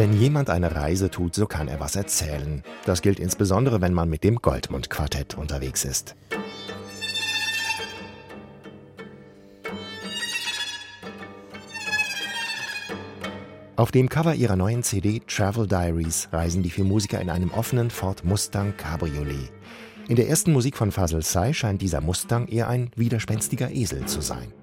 Wenn jemand eine Reise tut, so kann er was erzählen. Das gilt insbesondere, wenn man mit dem Goldmund-Quartett unterwegs ist. Auf dem Cover ihrer neuen CD Travel Diaries reisen die vier Musiker in einem offenen Ford Mustang Cabriolet. In der ersten Musik von Fazl Say scheint dieser Mustang eher ein widerspenstiger Esel zu sein.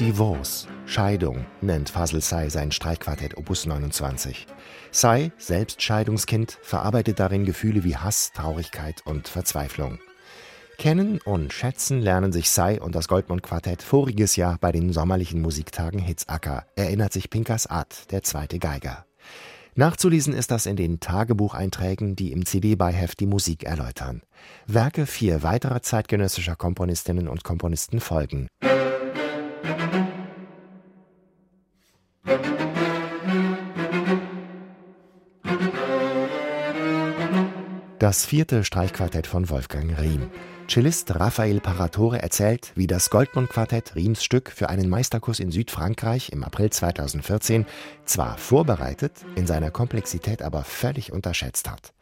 Divorce, Scheidung, nennt Fasel Say sein Streichquartett Opus 29. Say, selbst Scheidungskind, verarbeitet darin Gefühle wie Hass, Traurigkeit und Verzweiflung. Kennen und schätzen lernen sich Say und das Goldmund-Quartett voriges Jahr bei den sommerlichen Musiktagen Hitzacker, erinnert sich Pinkas Art, der zweite Geiger. Nachzulesen ist das in den Tagebucheinträgen, die im CD-Beiheft die Musik erläutern. Werke vier weiterer zeitgenössischer Komponistinnen und Komponisten folgen. Das vierte Streichquartett von Wolfgang Riem. Cellist Raphael Paratore erzählt, wie das Goldmund-Quartett Riems Stück für einen Meisterkurs in Südfrankreich im April 2014 zwar vorbereitet, in seiner Komplexität aber völlig unterschätzt hat.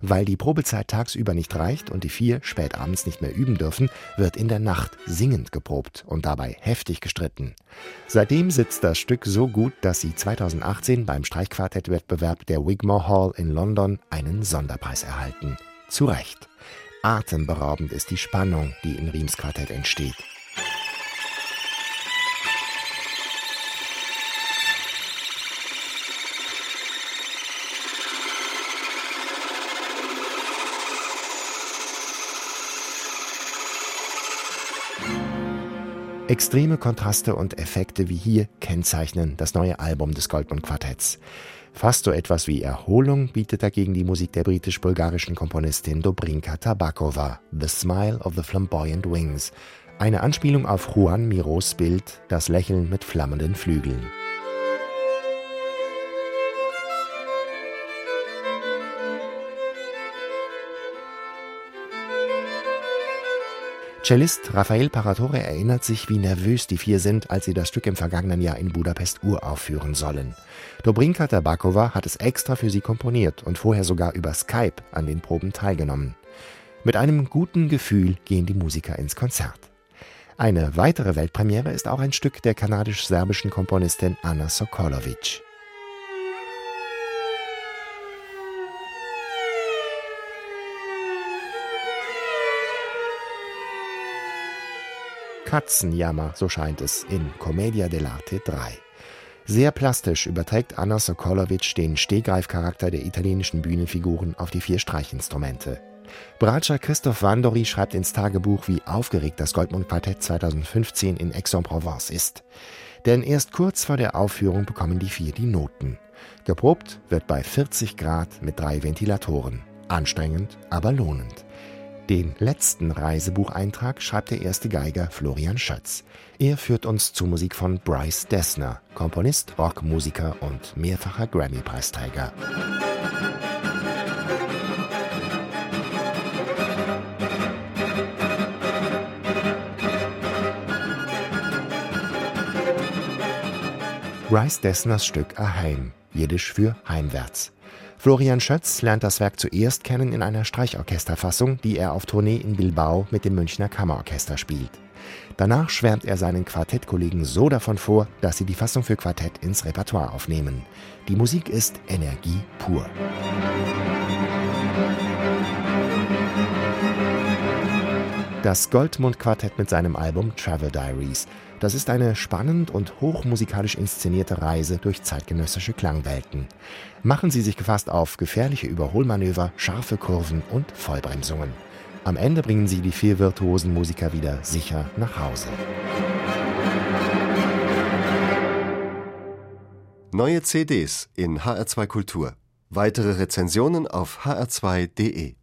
Weil die Probezeit tagsüber nicht reicht und die vier spät abends nicht mehr üben dürfen, wird in der Nacht singend geprobt und dabei heftig gestritten. Seitdem sitzt das Stück so gut, dass sie 2018 beim Streichquartettwettbewerb der Wigmore Hall in London einen Sonderpreis erhalten. Zu Recht. Atemberaubend ist die Spannung, die in Riems Quartett entsteht. Extreme Kontraste und Effekte wie hier kennzeichnen das neue Album des Goldmund Quartetts. Fast so etwas wie Erholung bietet dagegen die Musik der britisch-bulgarischen Komponistin Dobrinka Tabakova, The Smile of the Flamboyant Wings, eine Anspielung auf Juan Miros Bild Das Lächeln mit flammenden Flügeln. Cellist Raphael Paratore erinnert sich, wie nervös die vier sind, als sie das Stück im vergangenen Jahr in Budapest uraufführen sollen. Dobrinka Tabakova hat es extra für sie komponiert und vorher sogar über Skype an den Proben teilgenommen. Mit einem guten Gefühl gehen die Musiker ins Konzert. Eine weitere Weltpremiere ist auch ein Stück der kanadisch-serbischen Komponistin Anna Sokolovic. Katzenjammer, so scheint es, in Commedia dell'arte 3. Sehr plastisch überträgt Anna Sokolovic den Stehgreifcharakter der italienischen Bühnenfiguren auf die vier Streichinstrumente. Bratscher Christoph Wandori schreibt ins Tagebuch, wie aufgeregt das Goldmund-Quartett 2015 in Aix-en-Provence ist. Denn erst kurz vor der Aufführung bekommen die vier die Noten. Geprobt wird bei 40 Grad mit drei Ventilatoren. Anstrengend, aber lohnend. Den letzten Reisebucheintrag schreibt der erste Geiger Florian Schötz. Er führt uns zur Musik von Bryce Dessner, Komponist, Rockmusiker und mehrfacher Grammy-Preisträger. Bryce Dessners Stück Aheim, jiddisch für heimwärts. Florian Schötz lernt das Werk zuerst kennen in einer Streichorchesterfassung, die er auf Tournee in Bilbao mit dem Münchner Kammerorchester spielt. Danach schwärmt er seinen Quartettkollegen so davon vor, dass sie die Fassung für Quartett ins Repertoire aufnehmen. Die Musik ist Energie pur. Das Goldmund-Quartett mit seinem Album Travel Diaries. Das ist eine spannend und hochmusikalisch inszenierte Reise durch zeitgenössische Klangwelten. Machen Sie sich gefasst auf gefährliche Überholmanöver, scharfe Kurven und Vollbremsungen. Am Ende bringen Sie die vier virtuosen Musiker wieder sicher nach Hause. Neue CDs in HR2 Kultur. Weitere Rezensionen auf hr2.de